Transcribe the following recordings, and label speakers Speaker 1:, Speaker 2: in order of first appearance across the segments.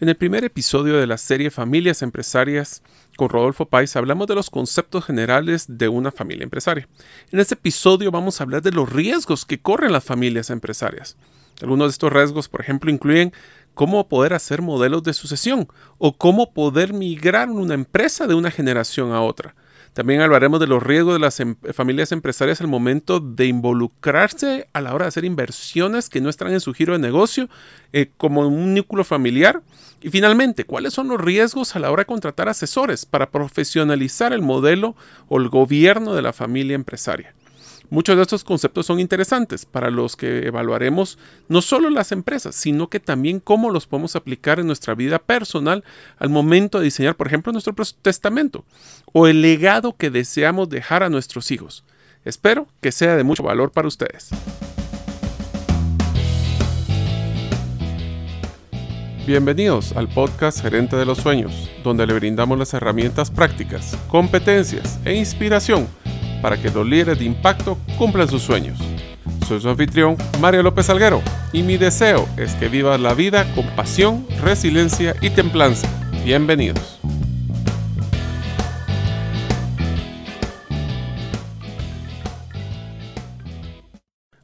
Speaker 1: En el primer episodio de la serie Familias Empresarias con Rodolfo Pais hablamos de los conceptos generales de una familia empresaria. En este episodio vamos a hablar de los riesgos que corren las familias empresarias. Algunos de estos riesgos, por ejemplo, incluyen cómo poder hacer modelos de sucesión o cómo poder migrar una empresa de una generación a otra. También hablaremos de los riesgos de las em, familias empresarias al momento de involucrarse a la hora de hacer inversiones que no están en su giro de negocio eh, como un núcleo familiar. Y finalmente, ¿cuáles son los riesgos a la hora de contratar asesores para profesionalizar el modelo o el gobierno de la familia empresaria? Muchos de estos conceptos son interesantes para los que evaluaremos no solo las empresas, sino que también cómo los podemos aplicar en nuestra vida personal al momento de diseñar, por ejemplo, nuestro testamento o el legado que deseamos dejar a nuestros hijos. Espero que sea de mucho valor para ustedes. Bienvenidos al podcast Gerente de los Sueños, donde le brindamos las herramientas prácticas, competencias e inspiración para que los líderes de impacto cumplan sus sueños. Soy su anfitrión, Mario López Alguero, y mi deseo es que vivas la vida con pasión, resiliencia y templanza. Bienvenidos.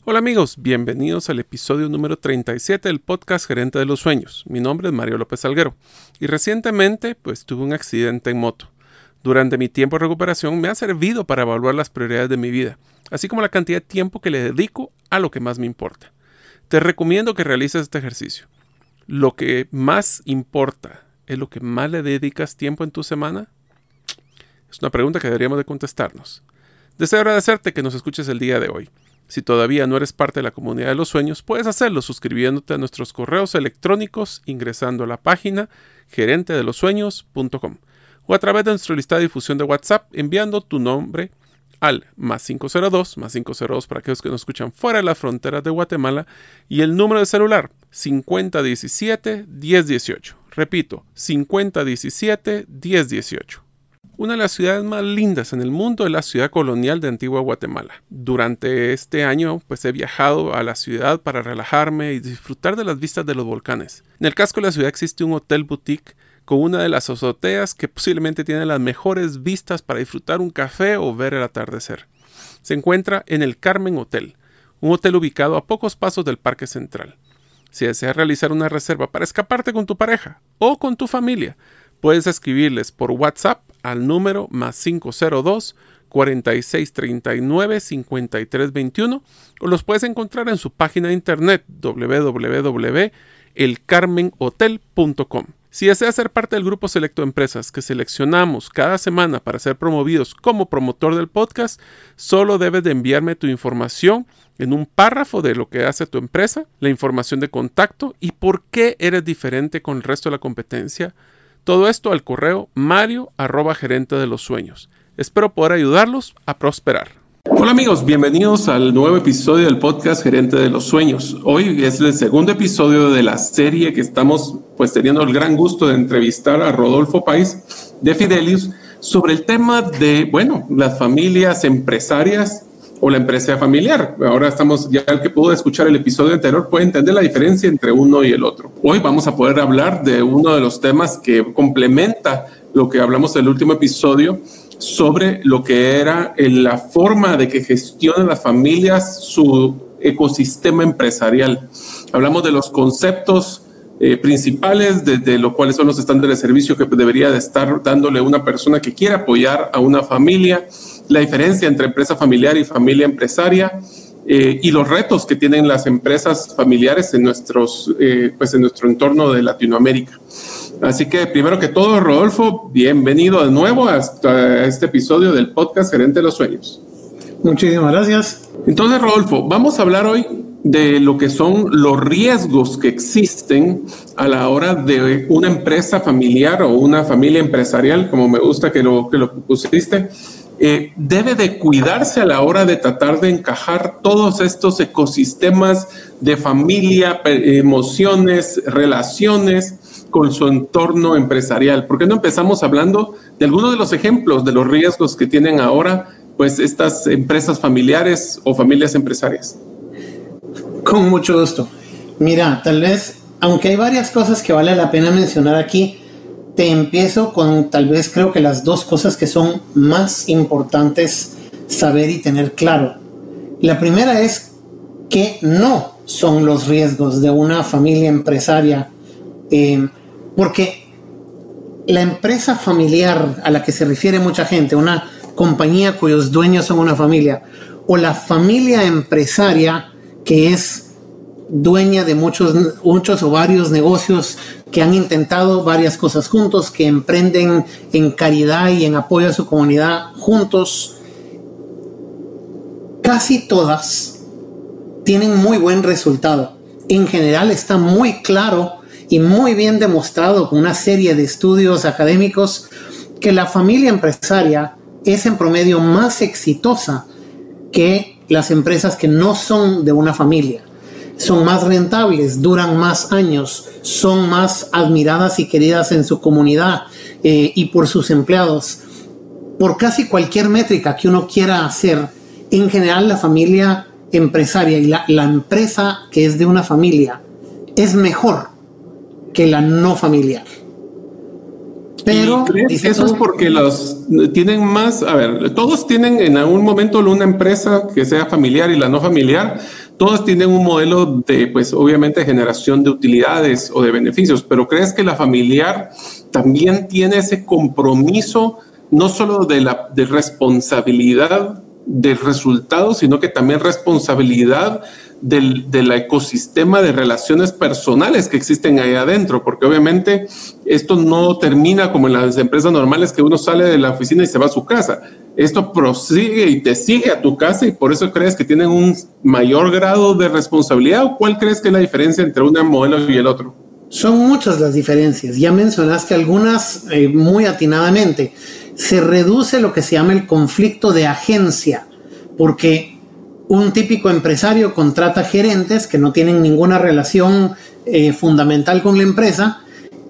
Speaker 1: Hola amigos, bienvenidos al episodio número 37 del podcast Gerente de los Sueños. Mi nombre es Mario López Alguero y recientemente pues tuve un accidente en moto durante mi tiempo de recuperación me ha servido para evaluar las prioridades de mi vida, así como la cantidad de tiempo que le dedico a lo que más me importa. Te recomiendo que realices este ejercicio. ¿Lo que más importa es lo que más le dedicas tiempo en tu semana? Es una pregunta que deberíamos de contestarnos. Deseo agradecerte que nos escuches el día de hoy. Si todavía no eres parte de la comunidad de los sueños, puedes hacerlo suscribiéndote a nuestros correos electrónicos ingresando a la página gerentedelosueños.com o a través de nuestra lista de difusión de WhatsApp enviando tu nombre al más 502, más 502 para aquellos que nos escuchan fuera de las fronteras de Guatemala y el número de celular 5017-1018. Repito, 5017-1018. Una de las ciudades más lindas en el mundo es la ciudad colonial de Antigua Guatemala. Durante este año pues he viajado a la ciudad para relajarme y disfrutar de las vistas de los volcanes. En el casco de la ciudad existe un hotel boutique con una de las azoteas que posiblemente tiene las mejores vistas para disfrutar un café o ver el atardecer. Se encuentra en el Carmen Hotel, un hotel ubicado a pocos pasos del Parque Central. Si deseas realizar una reserva para escaparte con tu pareja o con tu familia, puedes escribirles por WhatsApp al número más 502 4639 5321 o los puedes encontrar en su página de internet www.elcarmenhotel.com. Si deseas ser parte del grupo selecto de empresas que seleccionamos cada semana para ser promovidos como promotor del podcast, solo debes de enviarme tu información en un párrafo de lo que hace tu empresa, la información de contacto y por qué eres diferente con el resto de la competencia. Todo esto al correo mario gerente de los sueños. Espero poder ayudarlos a prosperar. Hola amigos, bienvenidos al nuevo episodio del podcast Gerente de los Sueños. Hoy es el segundo episodio de la serie que estamos pues teniendo el gran gusto de entrevistar a Rodolfo Pais de Fidelius sobre el tema de, bueno, las familias empresarias o la empresa familiar. Ahora estamos, ya el que pudo escuchar el episodio anterior puede entender la diferencia entre uno y el otro. Hoy vamos a poder hablar de uno de los temas que complementa lo que hablamos del último episodio sobre lo que era la forma de que gestionan las familias su ecosistema empresarial. Hablamos de los conceptos eh, principales, de, lo cuales son los estándares de servicio que debería de estar dándole una persona que quiera apoyar a una familia, la diferencia entre empresa familiar y familia empresaria, eh, y los retos que tienen las empresas familiares en, nuestros, eh, pues en nuestro entorno de Latinoamérica. Así que primero que todo, Rodolfo, bienvenido de nuevo hasta este episodio del podcast Gerente de los Sueños.
Speaker 2: Muchísimas gracias.
Speaker 1: Entonces, Rodolfo, vamos a hablar hoy de lo que son los riesgos que existen a la hora de una empresa familiar o una familia empresarial, como me gusta que lo, que lo pusiste, eh, debe de cuidarse a la hora de tratar de encajar todos estos ecosistemas de familia, emociones, relaciones con su entorno empresarial. ¿Por qué no empezamos hablando de algunos de los ejemplos de los riesgos que tienen ahora pues estas empresas familiares o familias empresarias?
Speaker 2: Con mucho gusto. Mira, tal vez aunque hay varias cosas que vale la pena mencionar aquí, te empiezo con tal vez creo que las dos cosas que son más importantes saber y tener claro. La primera es que no son los riesgos de una familia empresaria, eh, porque la empresa familiar a la que se refiere mucha gente, una compañía cuyos dueños son una familia, o la familia empresaria que es dueña de muchos, muchos o varios negocios que han intentado varias cosas juntos, que emprenden en caridad y en apoyo a su comunidad juntos. Casi todas tienen muy buen resultado. En general está muy claro y muy bien demostrado con una serie de estudios académicos que la familia empresaria es en promedio más exitosa que las empresas que no son de una familia. Son más rentables, duran más años, son más admiradas y queridas en su comunidad eh, y por sus empleados. Por casi cualquier métrica que uno quiera hacer, en general la familia empresaria y la, la empresa que es de una familia es mejor que la no familiar.
Speaker 1: Pero eso es porque los tienen más, a ver, todos tienen en algún momento una empresa que sea familiar y la no familiar, todos tienen un modelo de, pues obviamente, generación de utilidades o de beneficios, pero ¿crees que la familiar también tiene ese compromiso, no solo de la de responsabilidad del resultado, sino que también responsabilidad del, del, ecosistema de relaciones personales que existen ahí adentro, porque obviamente esto no termina como en las empresas normales que uno sale de la oficina y se va a su casa. Esto prosigue y te sigue a tu casa y por eso crees que tienen un mayor grado de responsabilidad o cuál crees que es la diferencia entre un modelo y el otro?
Speaker 2: Son muchas las diferencias. Ya mencionaste algunas eh, muy atinadamente. Se reduce lo que se llama el conflicto de agencia, porque un típico empresario contrata gerentes que no tienen ninguna relación eh, fundamental con la empresa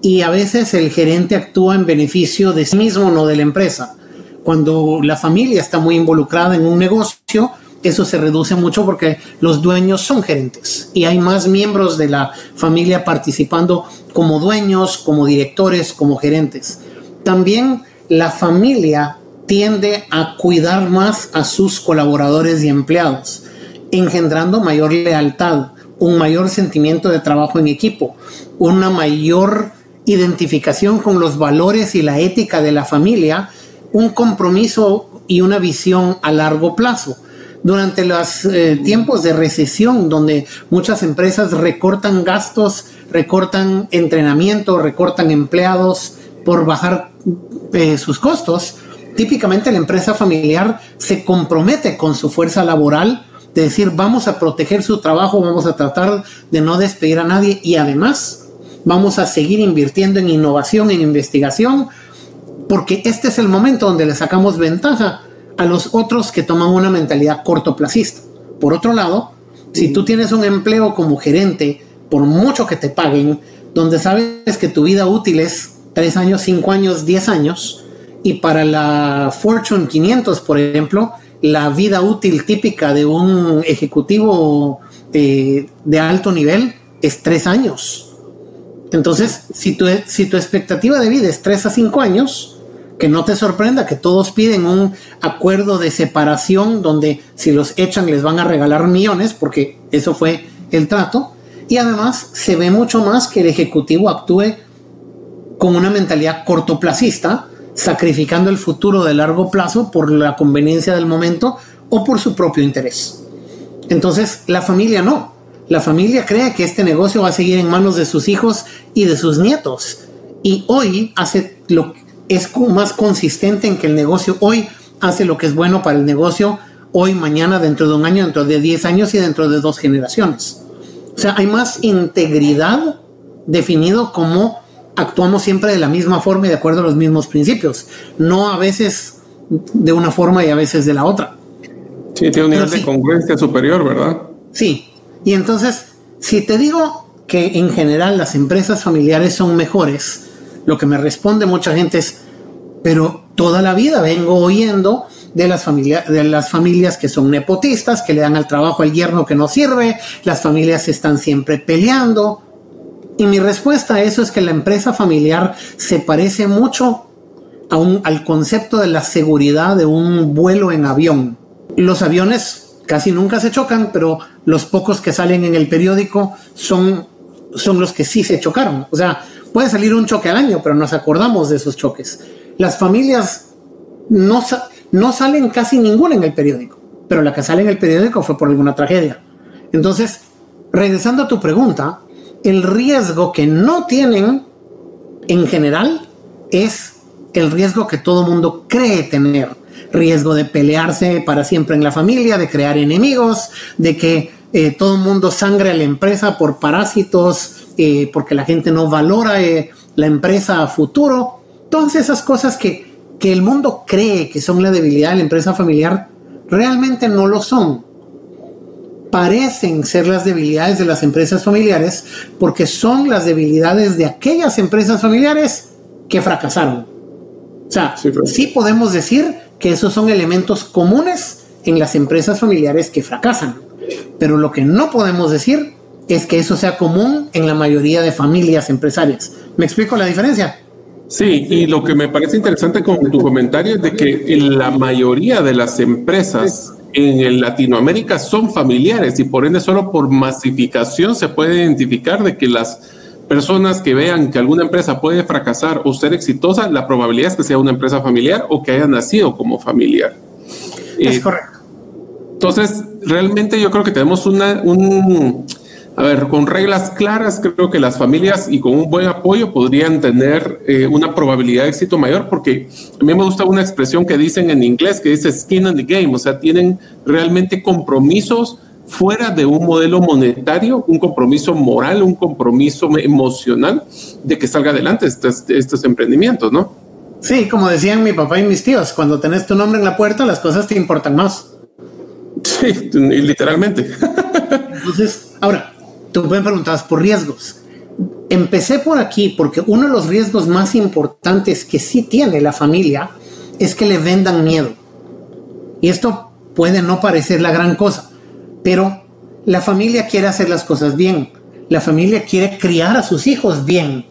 Speaker 2: y a veces el gerente actúa en beneficio de sí mismo, no de la empresa. Cuando la familia está muy involucrada en un negocio, eso se reduce mucho porque los dueños son gerentes y hay más miembros de la familia participando como dueños, como directores, como gerentes. También la familia tiende a cuidar más a sus colaboradores y empleados, engendrando mayor lealtad, un mayor sentimiento de trabajo en equipo, una mayor identificación con los valores y la ética de la familia, un compromiso y una visión a largo plazo. Durante los eh, tiempos de recesión, donde muchas empresas recortan gastos, recortan entrenamiento, recortan empleados por bajar eh, sus costos, típicamente la empresa familiar se compromete con su fuerza laboral de decir vamos a proteger su trabajo, vamos a tratar de no despedir a nadie y además vamos a seguir invirtiendo en innovación, en investigación, porque este es el momento donde le sacamos ventaja a los otros que toman una mentalidad cortoplacista. Por otro lado, si tú tienes un empleo como gerente, por mucho que te paguen, donde sabes que tu vida útil es 3 años, 5 años, 10 años, y para la Fortune 500, por ejemplo, la vida útil típica de un ejecutivo eh, de alto nivel es tres años. Entonces, si tu, si tu expectativa de vida es tres a cinco años, que no te sorprenda que todos piden un acuerdo de separación donde si los echan les van a regalar millones, porque eso fue el trato. Y además se ve mucho más que el ejecutivo actúe con una mentalidad cortoplacista sacrificando el futuro de largo plazo por la conveniencia del momento o por su propio interés. Entonces, la familia no. La familia cree que este negocio va a seguir en manos de sus hijos y de sus nietos. Y hoy hace lo es más consistente en que el negocio hoy hace lo que es bueno para el negocio hoy, mañana, dentro de un año, dentro de 10 años y dentro de dos generaciones. O sea, hay más integridad definido como actuamos siempre de la misma forma y de acuerdo a los mismos principios, no a veces de una forma y a veces de la otra.
Speaker 1: Sí, tiene un nivel de congruencia superior, ¿verdad?
Speaker 2: Sí, y entonces, si te digo que en general las empresas familiares son mejores, lo que me responde mucha gente es, pero toda la vida vengo oyendo de las, familias de las familias que son nepotistas, que le dan al trabajo al yerno que no sirve, las familias están siempre peleando. Y mi respuesta a eso es que la empresa familiar se parece mucho a al concepto de la seguridad de un vuelo en avión. Los aviones casi nunca se chocan, pero los pocos que salen en el periódico son, son los que sí se chocaron. O sea, puede salir un choque al año, pero nos acordamos de esos choques. Las familias no, no salen casi ninguna en el periódico, pero la que sale en el periódico fue por alguna tragedia. Entonces, regresando a tu pregunta, el riesgo que no tienen en general es el riesgo que todo mundo cree tener. Riesgo de pelearse para siempre en la familia, de crear enemigos, de que eh, todo el mundo sangre a la empresa por parásitos, eh, porque la gente no valora eh, la empresa a futuro. Todas esas cosas que, que el mundo cree que son la debilidad de la empresa familiar, realmente no lo son parecen ser las debilidades de las empresas familiares porque son las debilidades de aquellas empresas familiares que fracasaron. O sea, sí, podemos decir que esos son elementos comunes en las empresas familiares que fracasan, pero lo que no podemos decir es que eso sea común en la mayoría de familias empresarias. ¿Me explico la diferencia?
Speaker 1: Sí, y lo que me parece interesante con tu comentario es de que en la mayoría de las empresas en Latinoamérica son familiares y por ende solo por masificación se puede identificar de que las personas que vean que alguna empresa puede fracasar o ser exitosa, la probabilidad es que sea una empresa familiar o que haya nacido como familiar.
Speaker 2: Es eh, correcto.
Speaker 1: Entonces, realmente yo creo que tenemos una, un, a ver, con reglas claras, creo que las familias y con un buen apoyo podrían tener eh, una probabilidad de éxito mayor, porque a mí me gusta una expresión que dicen en inglés que dice skin in the game, o sea, tienen realmente compromisos fuera de un modelo monetario, un compromiso moral, un compromiso emocional de que salga adelante estos, estos emprendimientos, ¿no?
Speaker 2: Sí, como decían mi papá y mis tíos, cuando tenés tu nombre en la puerta, las cosas te importan más.
Speaker 1: Sí, literalmente.
Speaker 2: Entonces, ahora, tú me preguntabas por riesgos. Empecé por aquí porque uno de los riesgos más importantes que sí tiene la familia es que le vendan miedo. Y esto puede no parecer la gran cosa, pero la familia quiere hacer las cosas bien. La familia quiere criar a sus hijos bien.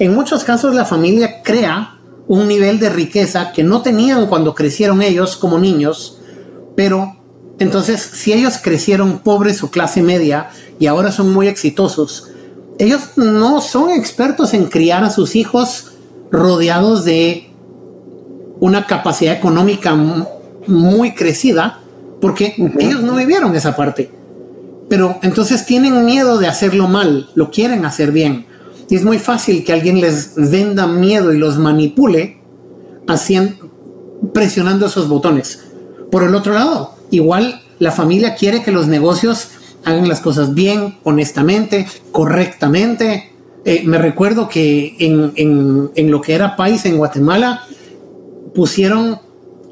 Speaker 2: En muchos casos la familia crea un nivel de riqueza que no tenían cuando crecieron ellos como niños, pero entonces si ellos crecieron pobres o clase media y ahora son muy exitosos, ellos no son expertos en criar a sus hijos rodeados de una capacidad económica muy crecida, porque ellos no vivieron esa parte. Pero entonces tienen miedo de hacerlo mal, lo quieren hacer bien. Y es muy fácil que alguien les venda miedo y los manipule haciendo, presionando esos botones. Por el otro lado, igual la familia quiere que los negocios hagan las cosas bien, honestamente, correctamente. Eh, me recuerdo que en, lo que era país en Guatemala pusieron,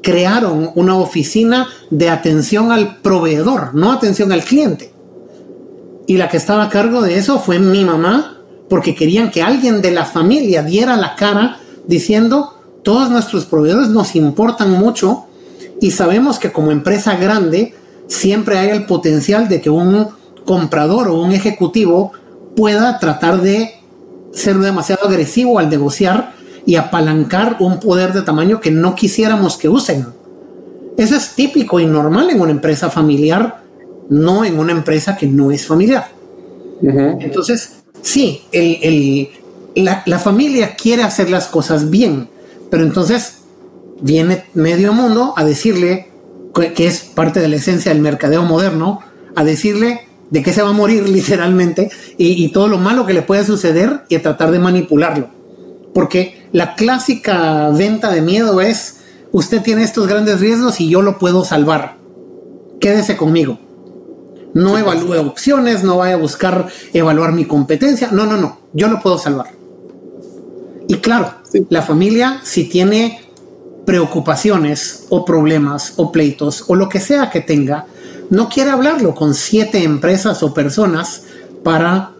Speaker 2: crearon una oficina de atención al proveedor, no atención al cliente. Y la que estaba a cargo de eso fue mi mamá, porque querían que alguien de la familia diera la cara diciendo, todos nuestros proveedores nos importan mucho y sabemos que como empresa grande siempre hay el potencial de que un comprador o un ejecutivo pueda tratar de ser demasiado agresivo al negociar y apalancar un poder de tamaño que no quisiéramos que usen. Eso es típico y normal en una empresa familiar, no en una empresa que no es familiar. Entonces, sí, la, la familia quiere hacer las cosas bien, pero entonces viene medio mundo a decirle, que es parte de la esencia del mercadeo moderno, a decirle de qué se va a morir literalmente y, todo lo malo que le puede suceder y a tratar de manipularlo. Porque la clásica venta de miedo es, usted tiene estos grandes riesgos y yo lo puedo salvar. Quédese conmigo. No evalúe opciones, no vaya a buscar evaluar mi competencia. No, no, no. Yo lo puedo salvar. Y claro, la familia, si tiene preocupaciones o problemas o pleitos o lo que sea que tenga, no quiere hablarlo con siete empresas o personas para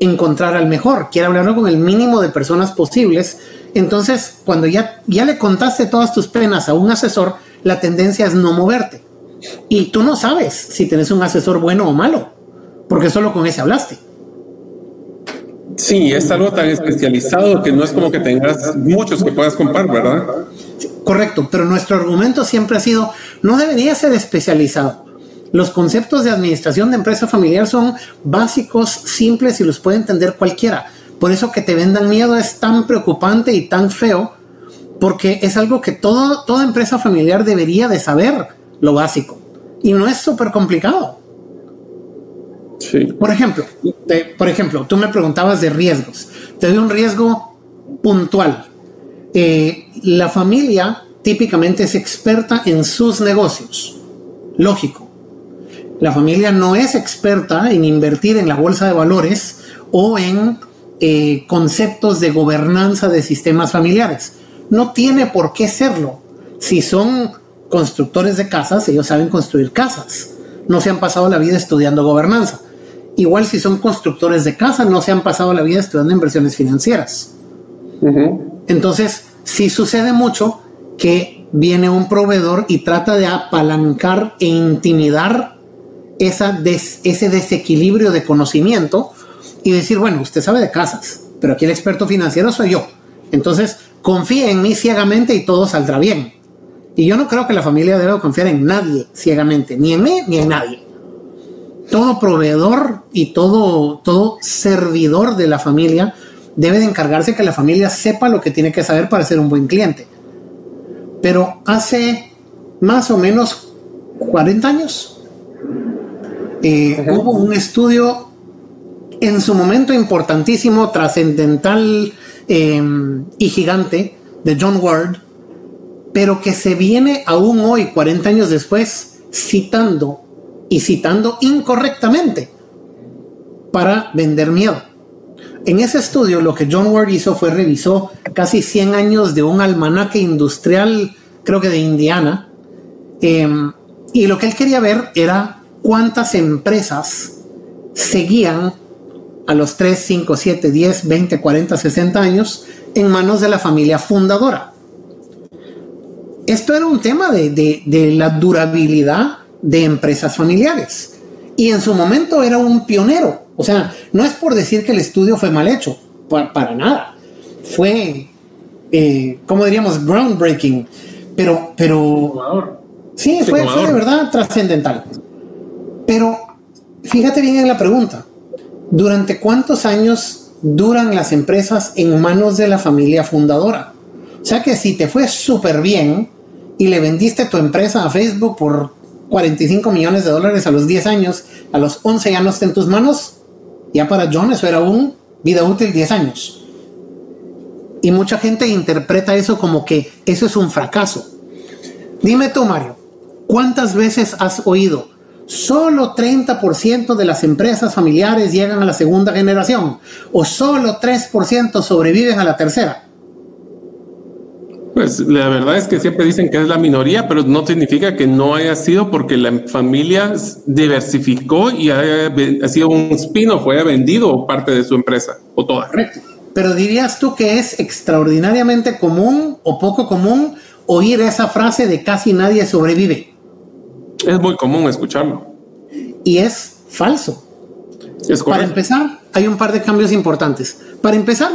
Speaker 2: encontrar al mejor, quiere hablarlo con el mínimo de personas posibles. Entonces, cuando ya, ya le contaste todas tus penas a un asesor, la tendencia es no moverte. Y tú no sabes si tienes un asesor bueno o malo, porque solo con ese hablaste.
Speaker 1: Sí, es algo tan especializado que no es como que tengas muchos que puedas comprar, ¿verdad?
Speaker 2: Correcto, pero nuestro argumento siempre ha sido, no debería ser especializado. Los conceptos de administración de empresa familiar son básicos, simples y los puede entender cualquiera. Por eso que te vendan miedo es tan preocupante y tan feo, porque es algo que todo, toda empresa familiar debería de saber lo básico. Y no es súper complicado. Sí. Por ejemplo, por ejemplo, tú me preguntabas de riesgos. Te doy un riesgo puntual. Eh, la familia típicamente es experta en sus negocios. Lógico. La familia no es experta en invertir en la bolsa de valores o en eh, conceptos de gobernanza de sistemas familiares. No tiene por qué serlo. Si son constructores de casas, ellos saben construir casas. No se han pasado la vida estudiando gobernanza. Igual si son constructores de casas, no se han pasado la vida estudiando inversiones financieras. Entonces, sí sucede mucho que viene un proveedor y trata de apalancar e intimidar ese desequilibrio de conocimiento y decir, bueno, usted sabe de casas, pero aquí el experto financiero soy yo. Entonces, confíe en mí ciegamente y todo saldrá bien. Y yo no creo que la familia deba confiar en nadie ciegamente, ni en mí ni en nadie. Todo proveedor y todo, todo servidor de la familia debe de encargarse que la familia sepa lo que tiene que saber para ser un buen cliente. Pero hace más o menos 40 años, eh, hubo un estudio en su momento importantísimo, trascendental em, y gigante de John Ward, pero que se viene aún hoy, 40 años después, citando y citando incorrectamente para vender miedo. En ese estudio lo que John Ward hizo fue revisó casi 100 años de un almanaque industrial, creo que de Indiana, em, y lo que él quería ver era cuántas empresas seguían a los 3, 5, 7, 10, 20, 40, 60 años en manos de la familia fundadora. Esto era un tema de, la durabilidad de empresas familiares. Y en su momento era un pionero. O sea, no es por decir que el estudio fue mal hecho, para, nada. Fue, eh, como diríamos, groundbreaking. Pero, pero... Sí, fue, fue de verdad trascendental. Pero fíjate bien en la pregunta. ¿Durante cuántos años duran las empresas en manos de la familia fundadora? O sea que si te fue súper bien y le vendiste tu empresa a Facebook por 45 millones de dólares a los 10 años, a los 11 ya no está en tus manos, ya para John eso era un vida útil 10 años. Y mucha gente interpreta eso como que eso es un fracaso. Dime tú, Mario, ¿cuántas veces has oído solo 30% de las empresas familiares llegan a la segunda generación o solo 3% sobreviven a la tercera.
Speaker 1: Pues la verdad es que siempre dicen que es la minoría, pero no significa que no haya sido porque la familia diversificó y ha, sido un spin-off, haya vendido parte de su empresa o toda.
Speaker 2: Correcto. Pero dirías tú que es extraordinariamente común o poco común oír esa frase de casi nadie sobrevive.
Speaker 1: Es muy común escucharlo.
Speaker 2: Y es falso.
Speaker 1: Es
Speaker 2: Para empezar, hay un par de cambios importantes. Para empezar,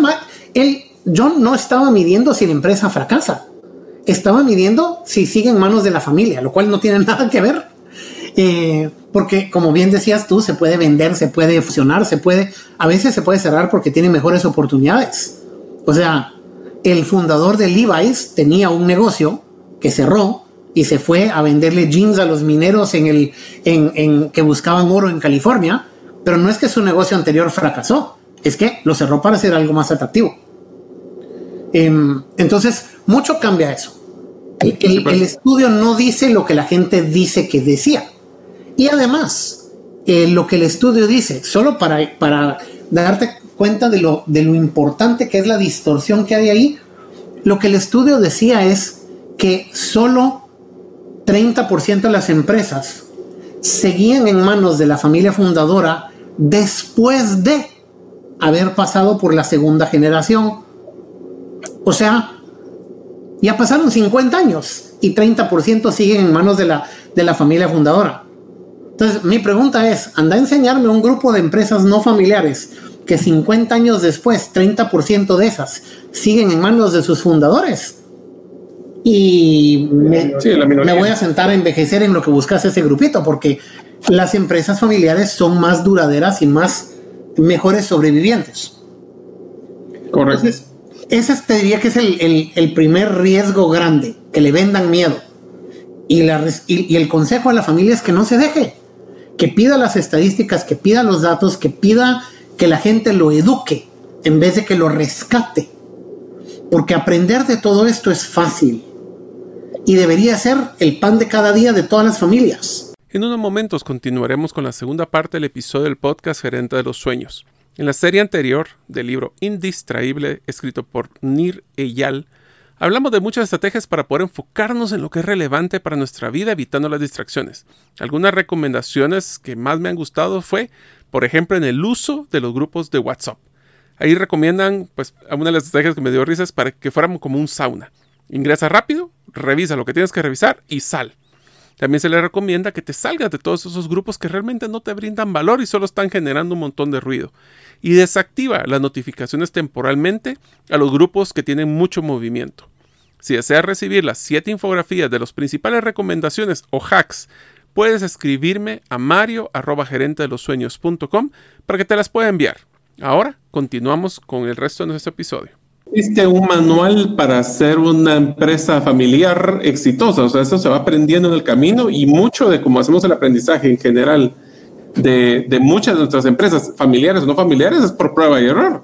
Speaker 2: él, John no estaba midiendo si la empresa fracasa. Estaba midiendo si sigue en manos de la familia, lo cual no tiene nada que ver. Eh, porque, como bien decías tú, se puede vender, se puede fusionar, se puede, a veces se puede cerrar porque tiene mejores oportunidades. O sea, el fundador de Levi's tenía un negocio que cerró y se fue a venderle jeans a los mineros en el, que buscaban oro en California, pero no es que su negocio anterior fracasó, es que lo cerró para hacer algo más atractivo. Em, entonces, mucho cambia eso. El, estudio no dice lo que la gente dice que decía. Y además, eh, lo que el estudio dice, solo para, para darte cuenta de lo, de lo importante que es la distorsión que hay ahí, lo que el estudio decía es que solo 30% de las empresas seguían en manos de la familia fundadora después de haber pasado por la segunda generación. O sea, ya pasaron 50 años y 30% siguen en manos de la, de la familia fundadora. Entonces, mi pregunta es, anda a enseñarme un grupo de empresas no familiares que 50 años después, 30% de esas siguen en manos de sus fundadores. Y me, me, voy a sentar a envejecer en lo que buscas ese grupito, porque las empresas familiares son más duraderas y más mejores sobrevivientes.
Speaker 1: Correcto.
Speaker 2: Ese te diría que es el, el, primer riesgo grande, que le vendan miedo. Y, la, y el consejo a la familia es que no se deje, que pida las estadísticas, que pida los datos, que pida que la gente lo eduque en vez de que lo rescate. Porque aprender de todo esto es fácil y debería ser el pan de cada día de todas las familias.
Speaker 1: En unos momentos continuaremos con la segunda parte del episodio del podcast Gerente de los Sueños. En la serie anterior del libro Indistraíble, escrito por Nir Eyal, hablamos de muchas estrategias para poder enfocarnos en lo que es relevante para nuestra vida evitando las distracciones. Algunas recomendaciones que más me han gustado fue por ejemplo, en el uso de los grupos de WhatsApp. Ahí recomiendan, pues, una de las estrategias que me dio risas para que fuéramos como un sauna. Ingresa rápido, revisa lo que tienes que revisar y sal. También se le recomienda que te salgas de todos esos grupos que realmente no te brindan valor y solo están generando un montón de ruido. Y desactiva las notificaciones temporalmente a los grupos que tienen mucho movimiento. Si deseas recibir las 7 infografías de las principales recomendaciones o hacks puedes escribirme a mario de los sueños.com para que te las pueda enviar. Ahora continuamos con el resto de nuestro episodio.
Speaker 3: Viste un manual para ser una empresa familiar exitosa, o sea, eso se va aprendiendo en el camino y mucho de cómo hacemos el aprendizaje en general de, de muchas de nuestras empresas, familiares o no familiares, es por prueba y error.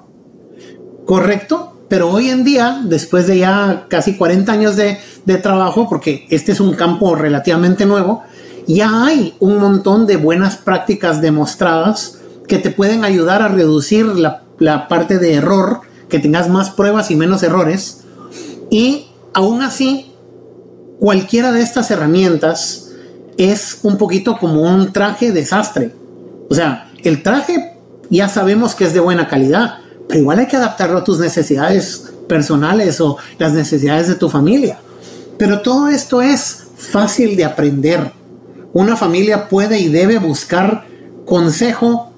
Speaker 2: Correcto, pero hoy en día, después de ya casi 40 años de, de trabajo, porque este es un campo relativamente nuevo, ya hay un montón de buenas prácticas demostradas que te pueden ayudar a reducir la, parte de error, que tengas más pruebas y menos errores. Y aún así, cualquiera de estas herramientas es un poquito como un traje desastre. O sea, el traje ya sabemos que es de buena calidad, pero igual hay que adaptarlo a tus necesidades personales o las necesidades de tu familia. Pero todo esto es fácil de aprender una familia puede y debe buscar consejo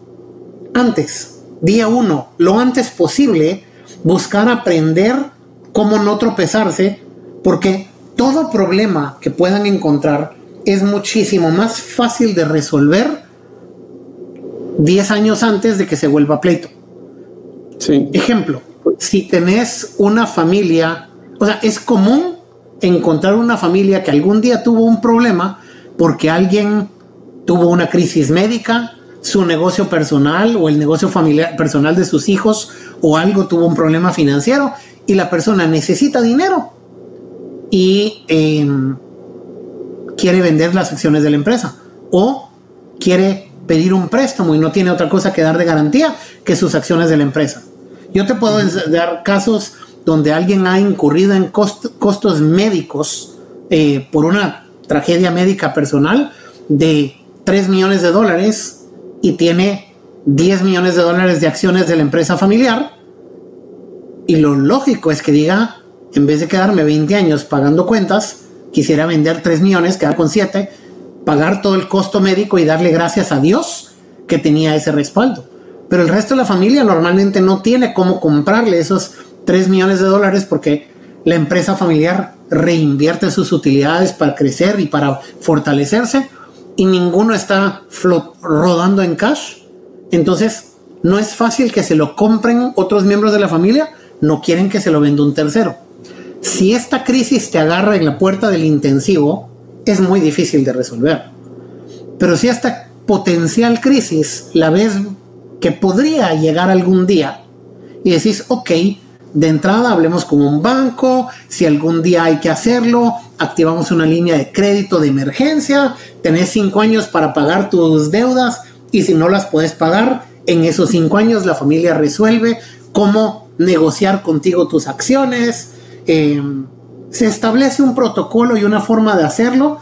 Speaker 2: antes, día uno, lo antes posible, buscar aprender cómo no tropezarse, porque todo problema que puedan encontrar es muchísimo más fácil de resolver 10 años antes de que se vuelva pleito. Sí. Ejemplo, si tenés una familia, o sea, es común encontrar una familia que algún día tuvo un problema porque alguien tuvo una crisis médica, su negocio personal o el negocio familiar personal de sus hijos o algo tuvo un problema financiero y la persona necesita dinero y em, quiere vender las acciones de la empresa o quiere pedir un préstamo y no tiene otra cosa que dar de garantía que sus acciones de la empresa. Yo te puedo dar casos donde alguien ha incurrido en costos médicos eh, por una tragedia médica personal de 3 millones de dólares y tiene 10 millones de dólares de acciones de la empresa familiar. Y lo lógico es que diga, en vez de quedarme 20 años pagando cuentas, quisiera vender 3 millones, quedar con 7, pagar todo el costo médico y darle gracias a Dios que tenía ese respaldo. Pero el resto de la familia normalmente no tiene cómo comprarle esos 3 millones de dólares porque la empresa familiar reinvierte sus utilidades para crecer y para fortalecerse y ninguno está rodando en cash. Entonces, no es fácil que se lo compren otros miembros de la familia, no quieren que se lo venda un tercero. Si esta crisis te agarra en la puerta del intensivo, es muy difícil de resolver. Pero si esta potencial crisis la ves que podría llegar algún día y decís, ok, de entrada hablemos con un banco, si algún día hay que hacerlo, activamos una línea de crédito de emergencia, tenés cinco años para pagar tus deudas y si no las puedes pagar, en esos cinco años la familia resuelve cómo negociar contigo tus acciones, eh, se establece un protocolo y una forma de hacerlo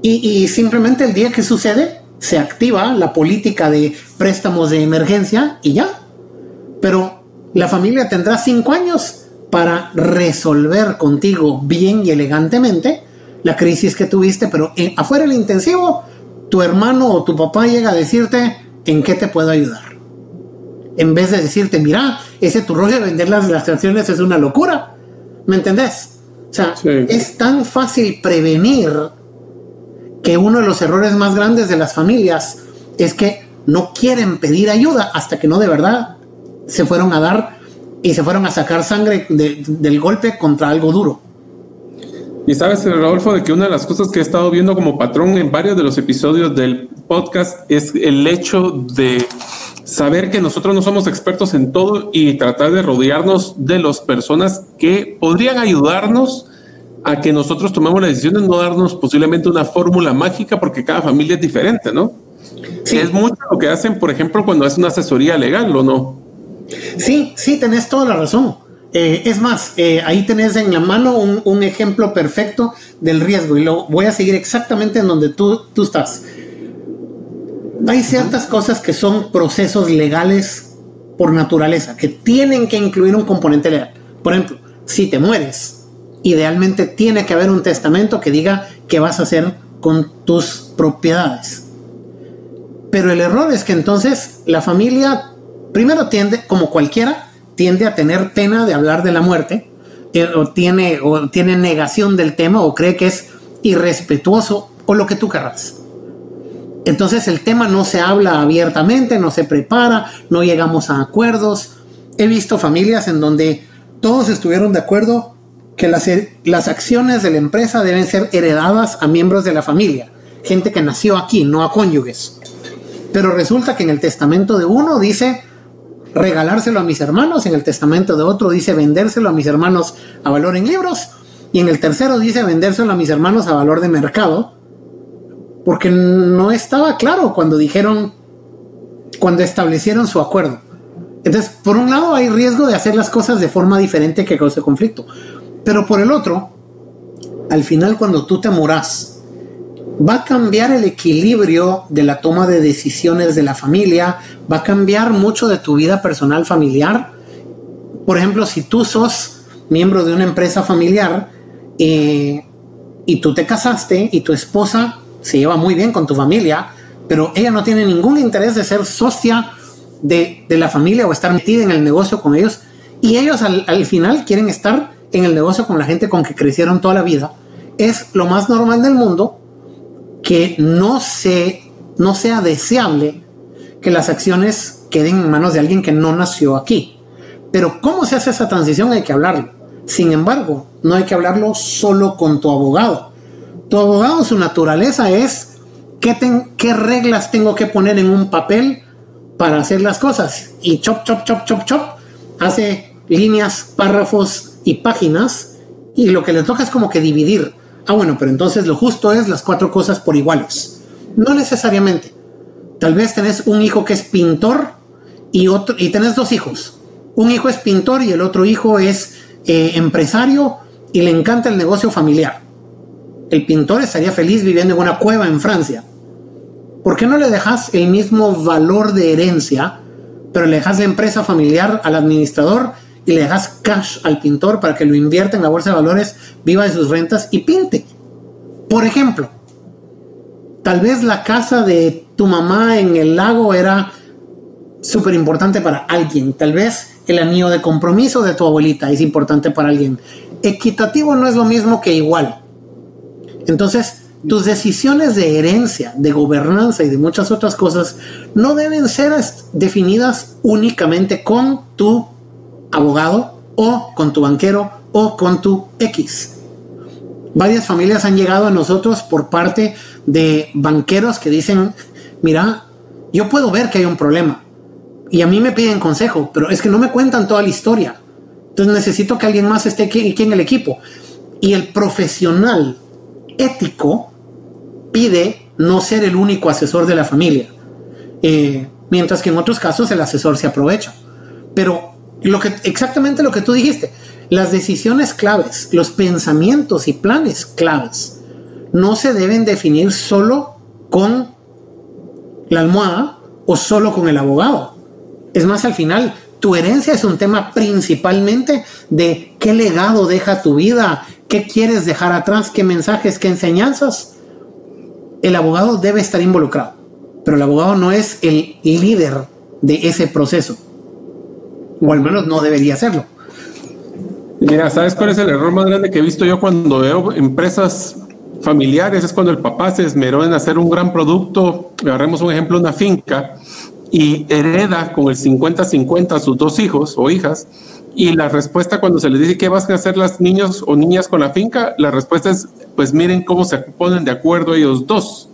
Speaker 2: y simplemente el día que sucede se activa la política de préstamos de emergencia y ya. Pero la familia tendrá cinco años para resolver contigo bien y elegantemente la crisis que tuviste, pero afuera del intensivo, tu hermano o tu papá llega a decirte en qué te puedo ayudar. en vez de decirte, mira, ese tu rollo de vender las, las acciones es una locura. ¿Me entendés? O sea, es tan fácil prevenir que uno de los errores más grandes de las familias es que no quieren pedir ayuda hasta que no de verdad se fueron a dar y se fueron a sacar sangre del golpe contra algo duro.
Speaker 3: Y sabes, Rodolfo, de que una de las cosas que he estado viendo como patrón en varios de los episodios del podcast es el hecho de saber que nosotros no somos expertos en todo y tratar de rodearnos de las personas que podrían ayudarnos a que nosotros tomemos las decisiones, no darnos posiblemente una fórmula mágica porque cada familia es diferente, ¿no? Sí. Es mucho lo que hacen, por ejemplo, cuando es una asesoría legal, ¿o no?
Speaker 2: Sí, sí, tenés toda la razón. Eh, es más, eh, ahí tenés en la mano un, un, ejemplo perfecto del riesgo y lo voy a seguir exactamente en donde tú, tú estás hay ciertas cosas que son procesos legales por naturaleza, que tienen que incluir un componente legal. Por ejemplo, si te mueres, idealmente tiene que haber un testamento que diga qué vas a hacer con tus propiedades. Pero el error es que entonces la familia, primero tiende, como cualquiera, tiende a tener pena de hablar de la muerte, eh, o, tiene, o tiene negación del tema, o cree que es irrespetuoso, o lo que tú querrás. Entonces el tema no se habla abiertamente, no se prepara, no llegamos a acuerdos. He visto familias en donde todos estuvieron de acuerdo que las, las acciones de la empresa deben ser heredadas a miembros de la familia, gente que nació aquí, no a cónyuges. Pero resulta que en el testamento de uno dice regalárselo a mis hermanos, en el testamento de otro dice vendérselo a mis hermanos a valor en libros, y en el tercero dice vendérselo a mis hermanos a valor de mercado. Porque no estaba claro cuando dijeron, cuando establecieron su acuerdo. Entonces, por un lado hay riesgo de hacer las cosas de forma diferente que cause conflicto, pero por el otro, al final cuando tú te moras, va a cambiar el equilibrio de la toma de decisiones de la familia, va a cambiar mucho de tu vida personal familiar. Por ejemplo, si tú sos miembro de una empresa familiar eh, y tú te casaste y tu esposa se lleva muy bien con tu familia, pero ella no tiene ningún interés de ser socia de, la familia o estar metida en el negocio con ellos. Y ellos al, al, final quieren estar en el negocio con la gente con que crecieron toda la vida. Es lo más normal del mundo que no, se, no sea deseable que las acciones queden en manos de alguien que no nació aquí. Pero ¿cómo se hace esa transición? Hay que hablarlo. Sin embargo, no hay que hablarlo solo con tu abogado tu abogado, su naturaleza es qué, qué reglas tengo que poner en un papel para hacer las cosas. Y chop, chop, chop, chop, chop, hace líneas, párrafos y páginas. Y lo que le toca es como que dividir. Ah, bueno, pero entonces lo justo es las cuatro cosas por iguales. No necesariamente. Tal vez tenés un hijo que es pintor y, otro, y tenés dos hijos. Un hijo es pintor y el otro hijo es eh, empresario y le encanta el negocio familiar el pintor estaría feliz viviendo en una cueva en Francia. ¿Por qué no le dejas el mismo valor de herencia, pero le dejas la empresa familiar al administrador y le dejas cash al pintor para que lo invierta en la bolsa de valores, viva de sus rentas y pinte? Por ejemplo, tal vez la casa de tu mamá en el lago era súper importante para alguien. Tal vez el anillo de compromiso de tu abuelita es importante para alguien. Equitativo no es lo mismo que igual. Entonces, tus decisiones de herencia, de gobernanza y de muchas otras cosas no deben ser definidas únicamente con tu abogado o con tu banquero o con tu X. Varias familias han llegado a nosotros por parte de banqueros que dicen, mira, yo puedo ver que hay un problema y a mí me piden consejo, pero es que no me cuentan toda la historia. Entonces necesito que alguien más esté aquí en el equipo. Y el profesional ético pide no ser el único asesor de la familia, eh, mientras que en otros casos el asesor se aprovecha. Pero lo que, exactamente lo que tú dijiste, las decisiones claves, los pensamientos y planes claves, no se deben definir solo con la almohada o solo con el abogado. Es más, al final, tu herencia es un tema principalmente de qué legado deja tu vida, ¿Qué quieres dejar atrás? ¿Qué mensajes? ¿Qué enseñanzas? El abogado debe estar involucrado, pero el abogado no es el líder de ese proceso. O al menos no debería hacerlo.
Speaker 1: Mira, ¿sabes cuál es el error más grande que he visto yo cuando veo empresas familiares? Es cuando el papá se esmeró en hacer un gran producto, agarremos un ejemplo, una finca, y hereda con el 50-50 a sus dos hijos o hijas, y la respuesta cuando se les dice qué vas a hacer las niños o niñas con la finca, la respuesta es, pues miren cómo se ponen de acuerdo ellos dos.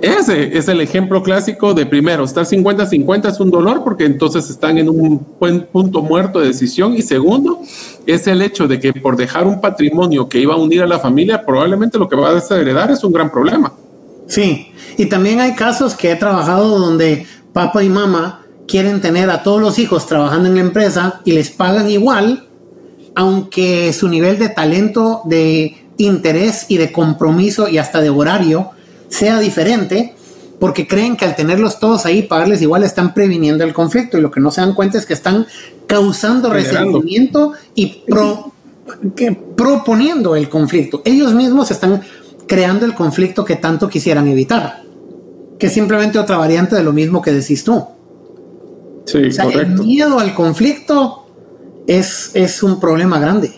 Speaker 1: Ese es el ejemplo clásico de primero, estar 50-50 es un dolor porque entonces están en un buen punto muerto de decisión y segundo es el hecho de que por dejar un patrimonio que iba a unir a la familia, probablemente lo que va a heredar es un gran problema.
Speaker 2: Sí, y también hay casos que he trabajado donde papá y mamá quieren tener a todos los hijos trabajando en la empresa y les pagan igual, aunque su nivel de talento, de interés y de compromiso y hasta de horario sea diferente, porque creen que al tenerlos todos ahí, pagarles igual, están previniendo el conflicto y lo que no se dan cuenta es que están causando resentimiento y proponiendo el conflicto. Ellos mismos están creando el conflicto que tanto quisieran evitar, que es simplemente otra variante de lo mismo que decís tú.
Speaker 1: Sí,
Speaker 2: El miedo al conflicto es, es un problema grande.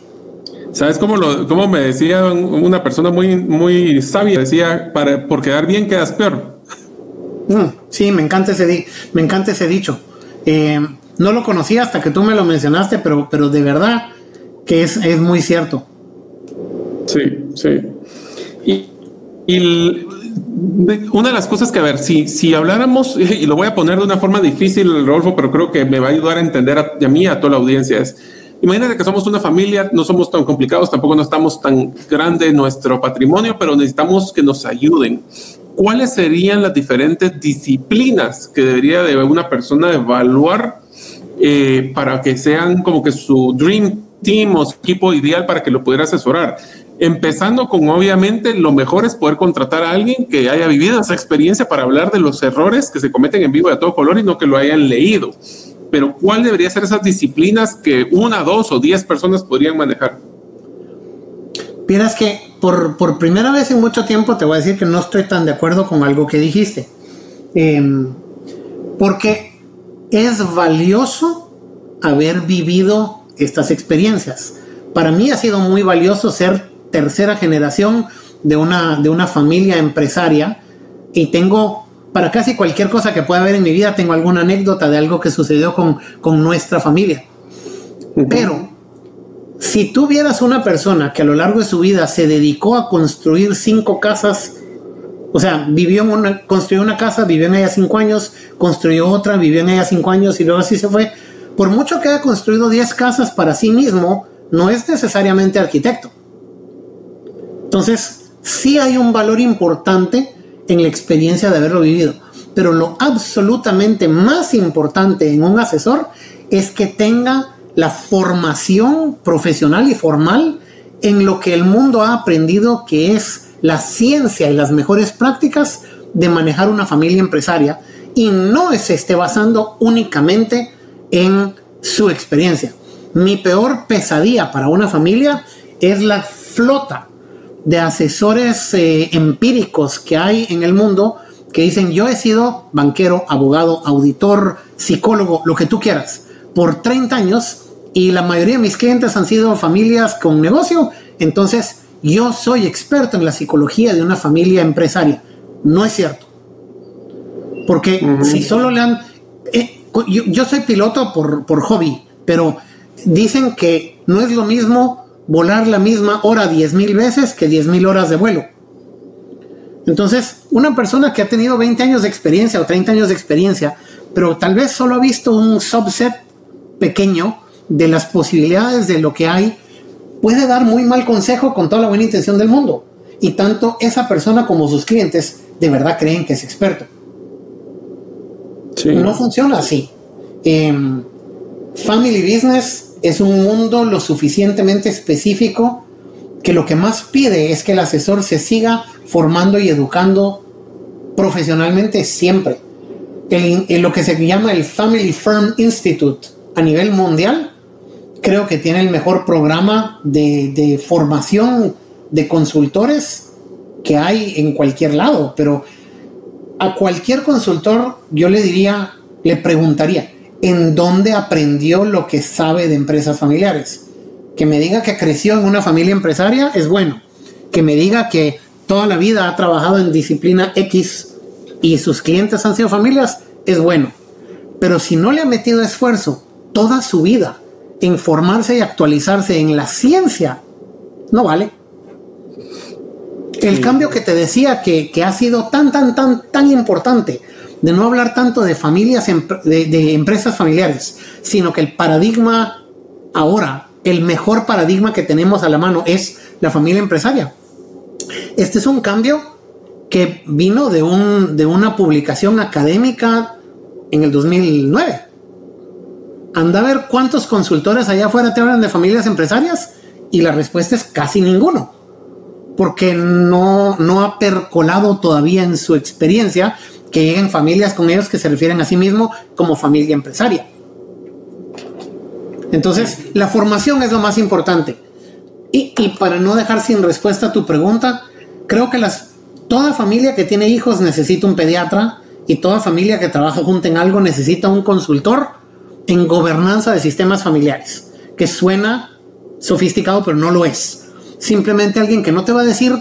Speaker 1: ¿Sabes cómo, lo, cómo me decía una persona muy, muy sabia? Decía, para, por quedar bien quedas peor.
Speaker 2: Mm, sí, me encanta ese, me encanta ese dicho. Eh, no lo conocía hasta que tú me lo mencionaste, pero, pero de verdad que es, es muy cierto.
Speaker 1: Sí, sí. Y, y una de las cosas que, a ver, si, si habláramos, y lo voy a poner de una forma difícil, Rodolfo, pero creo que me va a ayudar a entender a, a mí, a toda la audiencia, es Imagínate que somos una familia, no somos tan complicados, tampoco no estamos tan grande nuestro patrimonio, pero necesitamos que nos ayuden. ¿Cuáles serían las diferentes disciplinas que debería de una persona evaluar eh, para que sean como que su dream team o su equipo ideal para que lo pudiera asesorar? Empezando con, obviamente, lo mejor es poder contratar a alguien que haya vivido esa experiencia para hablar de los errores que se cometen en vivo de todo color y no que lo hayan leído pero ¿cuál debería ser esas disciplinas que una, dos o diez personas podrían manejar?
Speaker 2: Piensas que por, primera vez en mucho tiempo te voy a decir que no estoy tan de acuerdo con algo que dijiste. Em, porque es valioso haber vivido estas experiencias. Para mí ha sido muy valioso ser tercera generación de una, de una familia empresaria y tengo para casi cualquier cosa que pueda haber en mi vida tengo alguna anécdota de algo que sucedió con, nuestra familia. Pero si tú vieras una persona que a lo largo de su vida se dedicó a construir cinco casas, o sea, vivió en una, construyó una casa, vivió en ella cinco años, construyó otra, vivió en ella cinco años y luego así se fue. Por mucho que haya construido diez casas para sí mismo, no es necesariamente arquitecto. Entonces, sí hay un valor importante en la experiencia de haberlo vivido. Pero lo absolutamente más importante en un asesor es que tenga la formación profesional y formal en lo que el mundo ha aprendido que es la ciencia y las mejores prácticas de manejar una familia empresaria y no se esté basando únicamente en su experiencia. Mi peor pesadilla para una familia es la flota de asesores eh, empíricos que hay en el mundo que dicen yo he sido banquero, abogado, auditor, psicólogo, lo que tú quieras, por 30 años y la mayoría de mis clientes han sido familias con negocio, entonces yo soy experto en la psicología de una familia empresaria. No es cierto. Porque si solo le han... Eh, yo, yo, soy piloto por, por hobby, pero dicen que no es lo mismo volar la misma hora diez mil veces que diez mil horas de vuelo. Entonces, una persona que ha tenido 20 años de experiencia o 30 años de experiencia, pero tal vez solo ha visto un subset pequeño de las posibilidades de lo que hay, puede dar muy mal consejo con toda la buena intención del mundo. Y tanto esa persona como sus clientes de verdad creen que es experto. No funciona así. Em, family business es un mundo lo suficientemente específico que lo que más pide es que el asesor se siga formando y educando profesionalmente siempre. En, lo que se llama el Family Firm Institute a nivel mundial, creo que tiene el mejor programa de, de formación de consultores que hay en cualquier lado, pero a cualquier consultor yo le diría, le preguntaría, en dónde aprendió lo que sabe de empresas familiares. Que me diga que creció en una familia empresaria es bueno. Que me diga que toda la vida ha trabajado en disciplina X y sus clientes han sido familias es bueno. Pero si no le ha metido esfuerzo toda su vida en formarse y actualizarse en la ciencia, no vale. El cambio que te decía que, que ha sido tan, tan, tan, tan importante de no hablar tanto de familias, de, empresas familiares, sino que el paradigma ahora, el mejor paradigma que tenemos a la mano es la familia empresaria. Este es un cambio que vino de, un, de una publicación académica en el 2009. Anda a ver cuántos consultores allá afuera te hablan de familias empresarias y la respuesta es casi ninguno, porque no, no ha percolado todavía en su experiencia que lleguen familias con ellos que se refieren a sí mismo como familia empresaria. Entonces, la formación es lo más importante. Y, para no dejar sin respuesta a tu pregunta, creo que las, toda familia que tiene hijos necesita un pediatra y toda familia que trabaja junto en algo necesita un consultor en gobernanza de sistemas familiares, que suena sofisticado, pero no lo es. Simplemente alguien que no te va a decir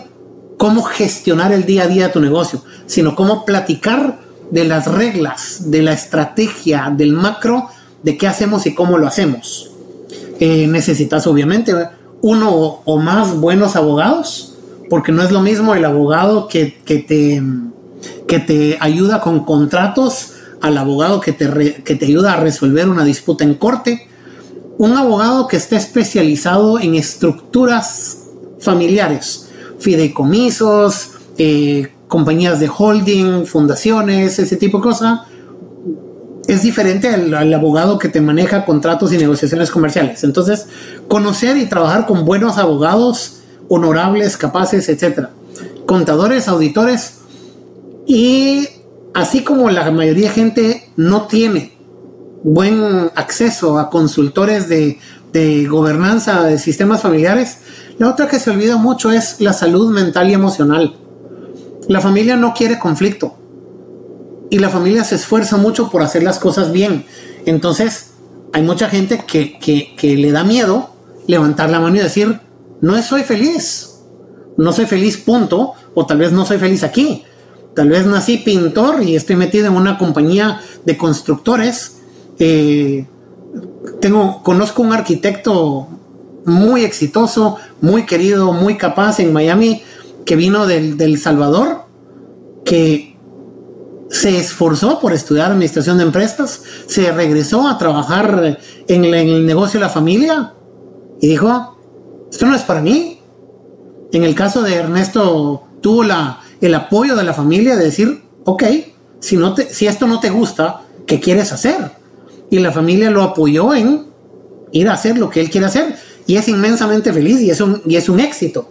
Speaker 2: cómo gestionar el día a día de tu negocio, sino cómo platicar de las reglas, de la estrategia, del macro, de qué hacemos y cómo lo hacemos. Eh, necesitas obviamente uno o, más buenos abogados, porque no es lo mismo el abogado que, te, que te ayuda con contratos al abogado que te, que te ayuda a resolver una disputa en corte. Un abogado que esté especializado en estructuras familiares, fideicomisos, eh, compañías de holding, fundaciones, ese tipo de cosas, es diferente al, abogado que te maneja contratos y negociaciones comerciales. Entonces, conocer y trabajar con buenos abogados, honorables, capaces, etcétera. Contadores, auditores. Y así como la mayoría de gente no tiene buen acceso a consultores de, de gobernanza de sistemas familiares, la otra que se olvida mucho es la salud mental y emocional. La familia no quiere conflicto y la familia se esfuerza mucho por hacer las cosas bien. Entonces, hay mucha gente que, le da miedo levantar la mano y decir, no soy feliz, no soy feliz punto, o tal vez no soy feliz aquí. Tal vez nací pintor y estoy metido en una compañía de constructores. Eh, tengo, conozco un arquitecto muy exitoso, muy querido, muy capaz en Miami, que vino del, Salvador, que se esforzó por estudiar administración de empresas, se regresó a trabajar en, el negocio de la familia y dijo, esto no es para mí. En el caso de Ernesto, tuvo la, el apoyo de la familia de decir, ok, si, no te, si esto no te gusta, ¿qué quieres hacer? Y la familia lo apoyó en ir a hacer lo que él quiere hacer y es inmensamente feliz y es un, y es un éxito.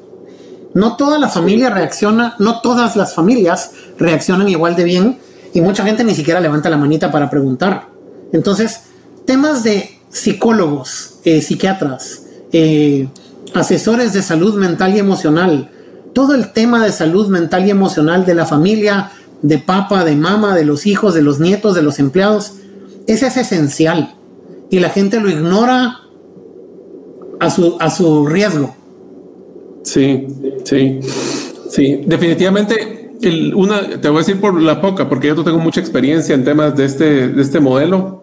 Speaker 2: No toda la familia reacciona, no todas las familias reaccionan igual de bien y mucha gente ni siquiera levanta la manita para preguntar. Entonces, temas de psicólogos, eh, psiquiatras, eh, asesores de salud mental y emocional, todo el tema de salud mental y emocional de la familia, de papá, de mamá, de los hijos, de los nietos, de los empleados, ese es esencial. Y la gente lo ignora a su, a su riesgo.
Speaker 1: Sí, sí, sí, definitivamente. Una, te voy a decir por la poca, porque yo no tengo mucha experiencia en temas de este, de este modelo,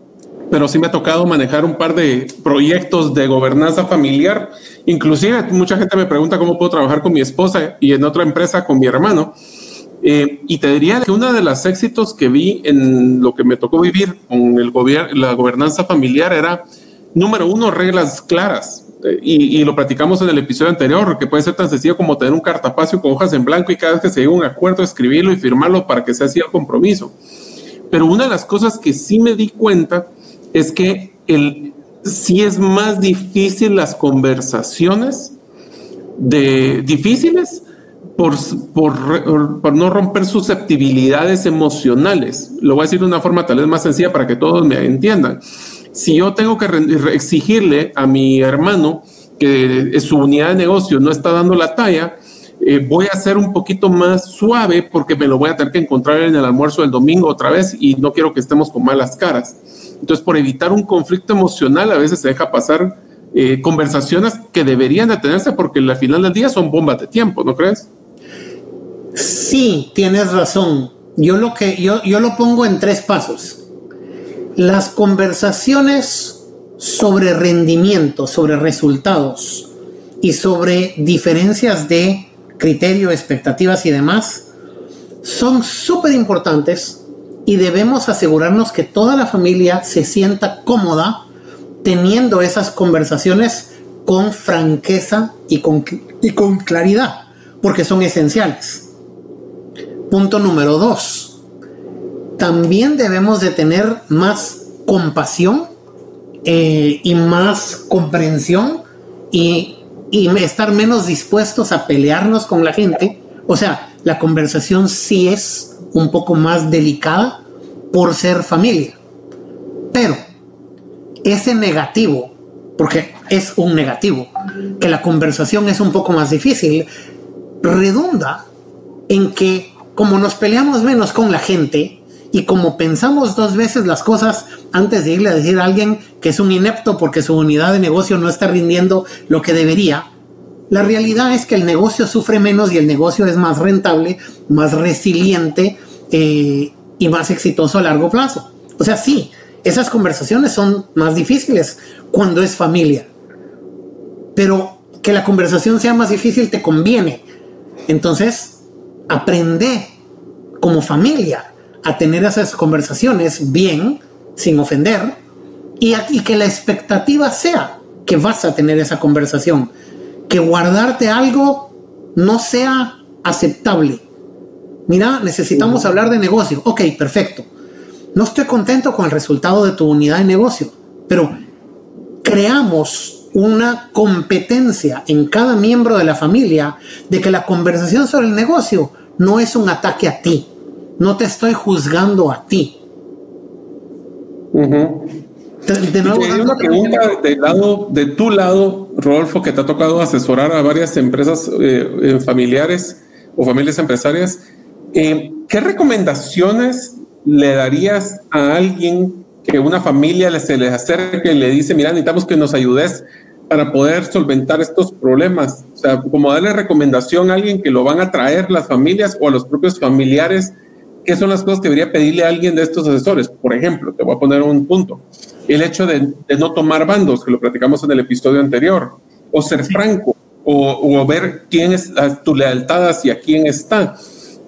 Speaker 1: pero sí me ha tocado manejar un par de proyectos de gobernanza familiar. Inclusive mucha gente me pregunta cómo puedo trabajar con mi esposa y en otra empresa con mi hermano. Eh, y te diría que uno de los éxitos que vi en lo que me tocó vivir con el la gobernanza familiar era, número uno, reglas claras y, lo platicamos en el episodio anterior, que puede ser tan sencillo como tener un cartapacio con hojas en blanco y cada vez que se llega un acuerdo, escribirlo y firmarlo para que sea así el compromiso. Pero una de las cosas que sí me di cuenta es que el, sí es más difícil las conversaciones de difíciles por, por, por, no romper susceptibilidades emocionales. Lo voy a decir de una forma tal vez más sencilla para que todos me entiendan si yo tengo que exigirle a mi hermano que su unidad de negocio no está dando la talla, eh, voy a ser un poquito más suave porque me lo voy a tener que encontrar en el almuerzo del domingo otra vez y no quiero que estemos con malas caras. Entonces, por evitar un conflicto emocional, a veces se deja pasar eh, conversaciones que deberían de tenerse porque al final del día son bombas de tiempo, ¿no crees?
Speaker 2: Sí, tienes razón. Yo lo que yo, yo lo pongo en tres pasos. Las conversaciones sobre rendimiento, sobre resultados y sobre diferencias de criterio, expectativas y demás son súper importantes y debemos asegurarnos que toda la familia se sienta cómoda teniendo esas conversaciones con franqueza y con, y con claridad, porque son esenciales. Punto número dos. También debemos de tener más compasión eh, y más comprensión y, y estar menos dispuestos a pelearnos con la gente. O sea, la conversación sí es un poco más delicada por ser familia. Pero ese negativo, porque es un negativo, que la conversación es un poco más difícil, redunda en que como nos peleamos menos con la gente y como pensamos dos veces las cosas antes de irle a decir a alguien que es un inepto porque su unidad de negocio no está rindiendo lo que debería, la realidad es que el negocio sufre menos y el negocio es más rentable, más resiliente eh, y más exitoso a largo plazo. O sea, sí, esas conversaciones son más difíciles cuando es familia, pero que la conversación sea más difícil te conviene. Entonces, aprende como familia a tener esas conversaciones bien, sin ofender, y, y que la expectativa sea que vas a tener esa conversación, que guardarte algo no sea aceptable. Mira, necesitamos hablar de negocio. Ok, perfecto. No estoy contento con el resultado de tu unidad de negocio, pero creamos una competencia en cada miembro de la familia de que la conversación sobre el negocio no es un ataque a ti. No te estoy juzgando a ti.
Speaker 1: de, nuevo, una pregunta del lado, de tu lado, Rodolfo, que te ha tocado asesorar a varias empresas eh, eh, familiares o familias empresarias. Eh, ¿Qué recomendaciones le darías a alguien que una familia se les acerque y le dice, mira, necesitamos que nos ayudes para poder solventar estos problemas? O sea, como darle recomendación a alguien que lo van a traer las familias o a los propios familiares, ¿qué son las cosas que debería pedirle a alguien de estos asesores? Por ejemplo, te voy a poner un punto. El hecho de, no tomar bandos, que lo platicamos en el episodio anterior, o ser franco, o, o ver quién es tu lealtad hacia quién está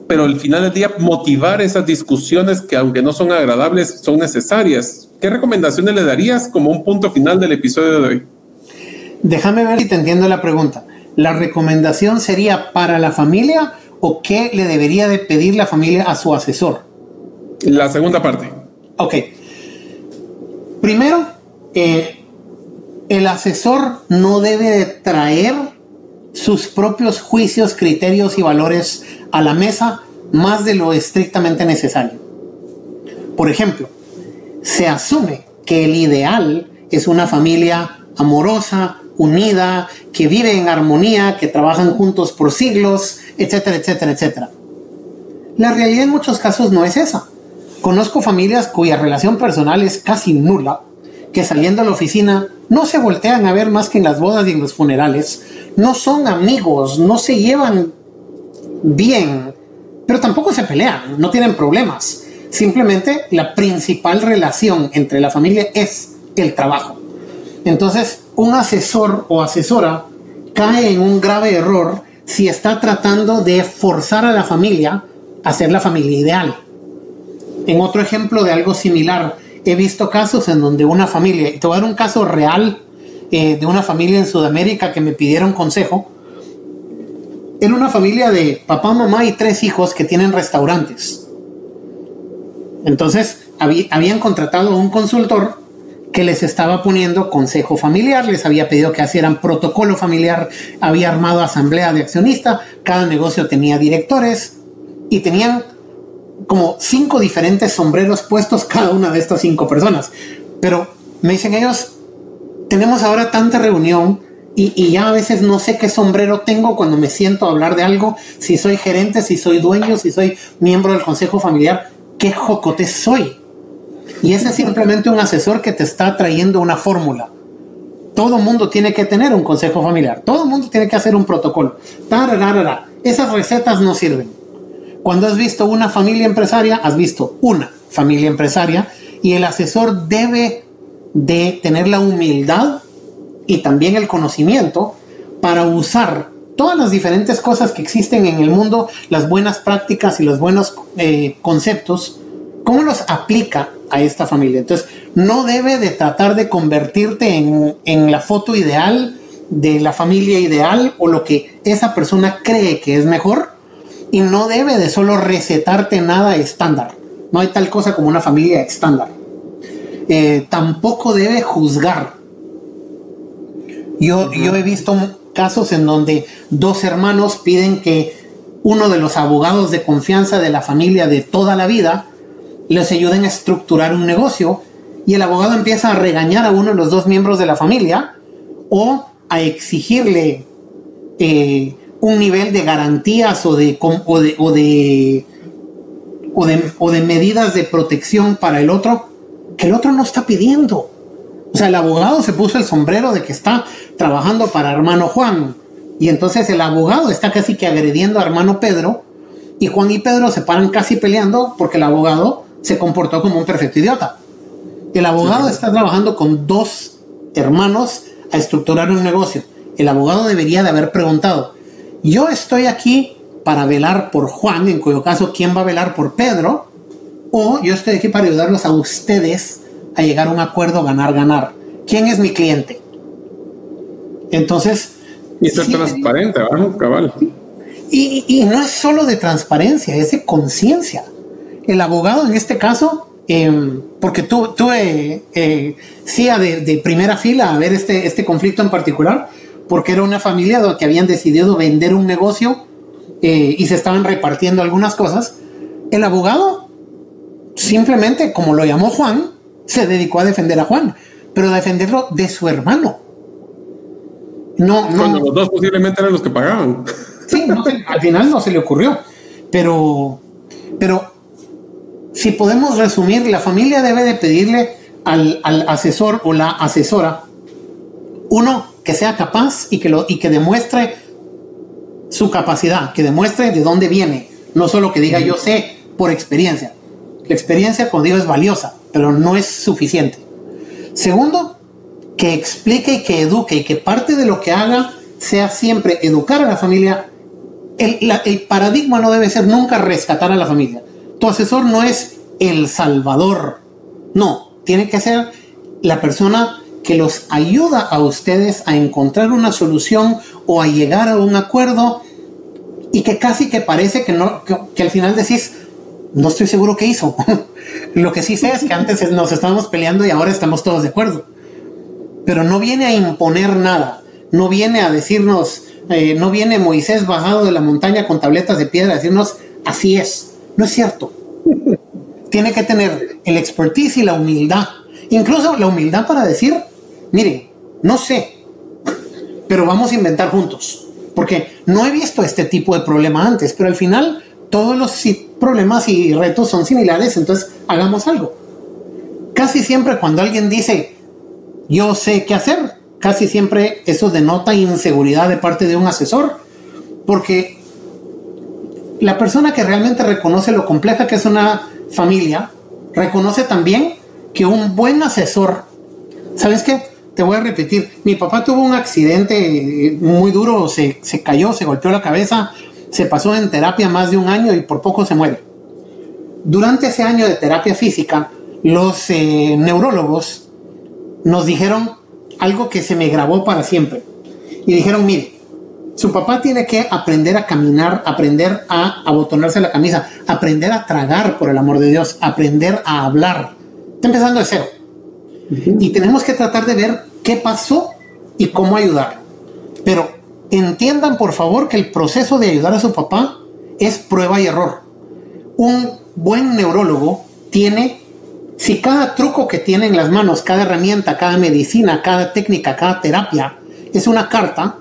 Speaker 1: pero al final del día motivar esas discusiones que aunque no son agradables, son necesarias. ¿Qué recomendaciones le darías como un punto final del episodio de hoy?
Speaker 2: Déjame ver si te entiendo la pregunta. ¿La recomendación sería para la familia o qué le debería de pedir la familia a su asesor?
Speaker 1: La segunda parte.
Speaker 2: Ok. Primero, eh, el asesor no debe de traer sus propios juicios, criterios y valores a la mesa más de lo estrictamente necesario. Por ejemplo, se asume que el ideal es una familia amorosa, unida, que vive en armonía, que trabajan juntos por siglos, etcétera, etcétera, etcétera. La realidad en muchos casos no es esa. Conozco familias cuya relación personal es casi nula, que saliendo a la oficina no se voltean a ver más que en las bodas y en los funerales, no son amigos, no se llevan bien, pero tampoco se pelean, no tienen problemas. Simplemente la principal relación entre la familia es el trabajo. Entonces, un asesor o asesora cae en un grave error si está tratando de forzar a la familia a ser la familia ideal. En otro ejemplo de algo similar, he visto casos en donde una familia, y te voy a dar un caso real eh, de una familia en Sudamérica que me pidieron consejo, era una familia de papá, mamá y tres hijos que tienen restaurantes. Entonces habían contratado a un consultor que les estaba poniendo consejo familiar, les había pedido que hicieran protocolo familiar, había armado asamblea de accionista, cada negocio tenía directores y tenían como cinco diferentes sombreros puestos cada una de estas cinco personas. Pero me dicen ellos, tenemos ahora tanta reunión y, ya a veces no sé qué sombrero tengo cuando me siento a hablar de algo, si soy gerente, si soy dueño, si soy miembro del consejo familiar, qué jocote soy. Y ese es simplemente un asesor que te está trayendo una fórmula. Todo mundo tiene que tener un consejo familiar, todo mundo tiene que hacer un protocolo. Esas recetas no sirven. Cuando has visto una familia empresaria, has visto una familia empresaria y el asesor debe de tener la humildad y también el conocimiento para usar todas las diferentes cosas que existen en el mundo, las buenas prácticas y los buenos eh, conceptos, cómo los aplica a esta familia. Entonces, no debe de tratar de convertirte en, en la foto ideal de la familia ideal o lo que esa persona cree que es mejor y no debe de solo recetarte nada estándar. No hay tal cosa como una familia estándar. Eh, tampoco debe juzgar yo, yo he visto casos en donde dos hermanos piden que uno de los abogados de confianza de la familia de toda la vida les ayuden a estructurar un negocio y el abogado empieza a regañar a uno de los dos miembros de la familia o a exigirle eh, un nivel de garantías o de, o de, o de, o de medidas de protección para el otro que el otro no está pidiendo. O sea, el abogado se puso el sombrero de que está trabajando para hermano Juan. Y entonces el abogado está casi que agrediendo a hermano Pedro. Y Juan y Pedro se paran casi peleando porque el abogado se comportó como un perfecto idiota. El abogado está trabajando con dos hermanos a estructurar un negocio. El abogado debería de haber preguntado, yo estoy aquí para velar por Juan, en cuyo caso, ¿quién va a velar por Pedro? O yo estoy aquí para ayudarlos a ustedes a llegar a un acuerdo ganar-ganar. ¿Quién es mi cliente? Entonces...
Speaker 3: Y ser transparente, ¿verdad? Cabal.
Speaker 2: Y, no es solo de transparencia, es de conciencia. El abogado en este caso, em, porque tuve, tuve eh, de, de, primera fila a ver este, este conflicto en particular, porque era una familia que habían decidido vender un negocio eh, y se estaban repartiendo algunas cosas. El abogado, simplemente, como lo llamó Juan, se dedicó a defender a Juan, pero a defenderlo de su hermano.
Speaker 3: No, no. Cuando los dos posiblemente eran los que pagaban.
Speaker 2: Sí, al final no se le ocurrió. Pero, pero si podemos resumir, la familia debe de pedirle al, asesor o la asesora, uno, que sea capaz y que, lo, y que demuestre su capacidad, que demuestre de dónde viene, no solo que diga yo sé por experiencia. La experiencia con Dios es valiosa, pero no es suficiente. Segundo, que explique y que eduque y que parte de lo que haga sea siempre educar a la familia. El, el paradigma no debe ser nunca rescatar a la familia. Tu asesor no es el salvador. No, tiene que ser la persona que los ayuda a ustedes a encontrar una solución o a llegar a un acuerdo y que casi que parece que no que, al final decís no estoy seguro qué hizo. Lo que sí sé es que antes nos estábamos peleando y ahora estamos todos de acuerdo. Pero no viene a imponer nada. No viene a decirnos, eh, no viene Moisés bajado de la montaña con tabletas de piedra a decirnos, así es. No es cierto. Tiene que tener el expertise y la humildad. Incluso la humildad para decir, miren, no sé, pero vamos a inventar juntos. Porque no he visto este tipo de problema antes, pero al final todos los problemas y retos son similares, entonces hagamos algo. Casi siempre cuando alguien dice, yo sé qué hacer, casi siempre eso denota inseguridad de parte de un asesor, porque la persona que realmente reconoce lo compleja que es una familia, reconoce también que un buen asesor, ¿sabes qué? Te voy a repetir, mi papá tuvo un accidente muy duro, se, se cayó, se golpeó la cabeza, se pasó en terapia más de un año y por poco se muere. Durante ese año de terapia física, los eh, neurólogos nos dijeron algo que se me grabó para siempre. Y dijeron, mire, su papá tiene que aprender a caminar, aprender a abotonarse la camisa, aprender a tragar, por el amor de Dios, aprender a hablar. Está empezando de cero. Y tenemos que tratar de ver qué pasó y cómo ayudar. Pero entiendan por favor que el proceso de ayudar a su papá es prueba y error. Un buen neurólogo tiene, si cada truco que tiene en las manos, cada herramienta, cada medicina, cada técnica, cada terapia es una carta,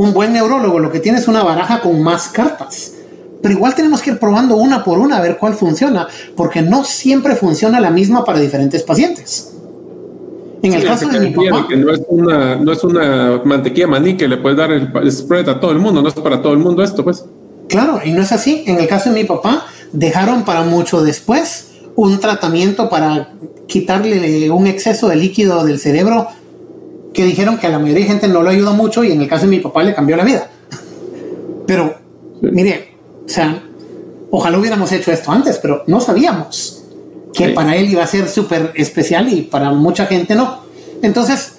Speaker 2: un buen neurólogo lo que tiene es una baraja con más cartas. Pero igual tenemos que ir probando una por una a ver cuál funciona, porque no siempre funciona la misma para diferentes pacientes.
Speaker 3: En el caso de mi papá. Que no, es una, no es una mantequilla maní que le puedes dar el, spread a todo el mundo, no es para todo el mundo esto, pues.
Speaker 2: Claro, y no es así. En el caso de mi papá, dejaron para mucho después un tratamiento para quitarle un exceso de líquido del cerebro que dijeron que a la mayoría de gente no lo ayuda mucho y en el caso de mi papá le cambió la vida. Pero, mire, o sea, ojalá hubiéramos hecho esto antes, pero no sabíamos que para él iba a ser súper especial y para mucha gente no. Entonces,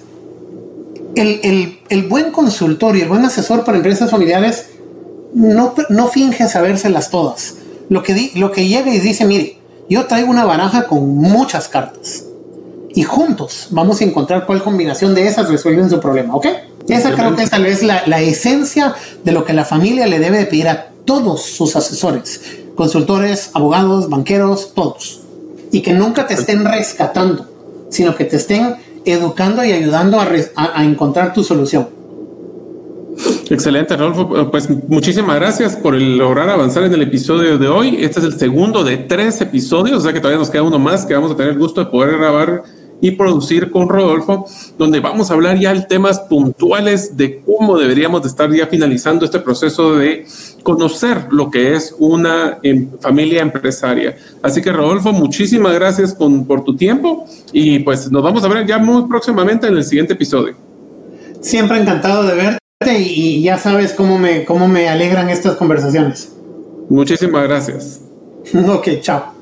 Speaker 2: el, el, buen consultor y el buen asesor para empresas familiares no, no finge sabérselas todas. Lo que, lo que llega y dice, mire, yo traigo una baraja con muchas cartas y juntos vamos a encontrar cuál combinación de esas resuelven su problema, ¿ok? Esa creo que es tal vez la, la esencia de lo que la familia le debe pedir a todos sus asesores, consultores, abogados, banqueros, todos. Y que nunca te estén rescatando, sino que te estén educando y ayudando a, a encontrar tu solución.
Speaker 3: Excelente, Rodolfo. Pues muchísimas gracias por lograr avanzar en el episodio de hoy. Este es el segundo de tres episodios, o sea que todavía nos queda uno más que vamos a tener el gusto de poder grabar y producir con Rodolfo, donde vamos a hablar ya de temas puntuales de cómo deberíamos de estar ya finalizando este proceso de conocer lo que es una em, familia empresaria. Así que Rodolfo, muchísimas gracias por tu tiempo y pues nos vamos a ver ya muy próximamente en el siguiente episodio.
Speaker 2: Siempre encantado de verte y ya sabes cómo me, cómo me alegran estas conversaciones.
Speaker 3: Muchísimas gracias.
Speaker 2: ok, chao.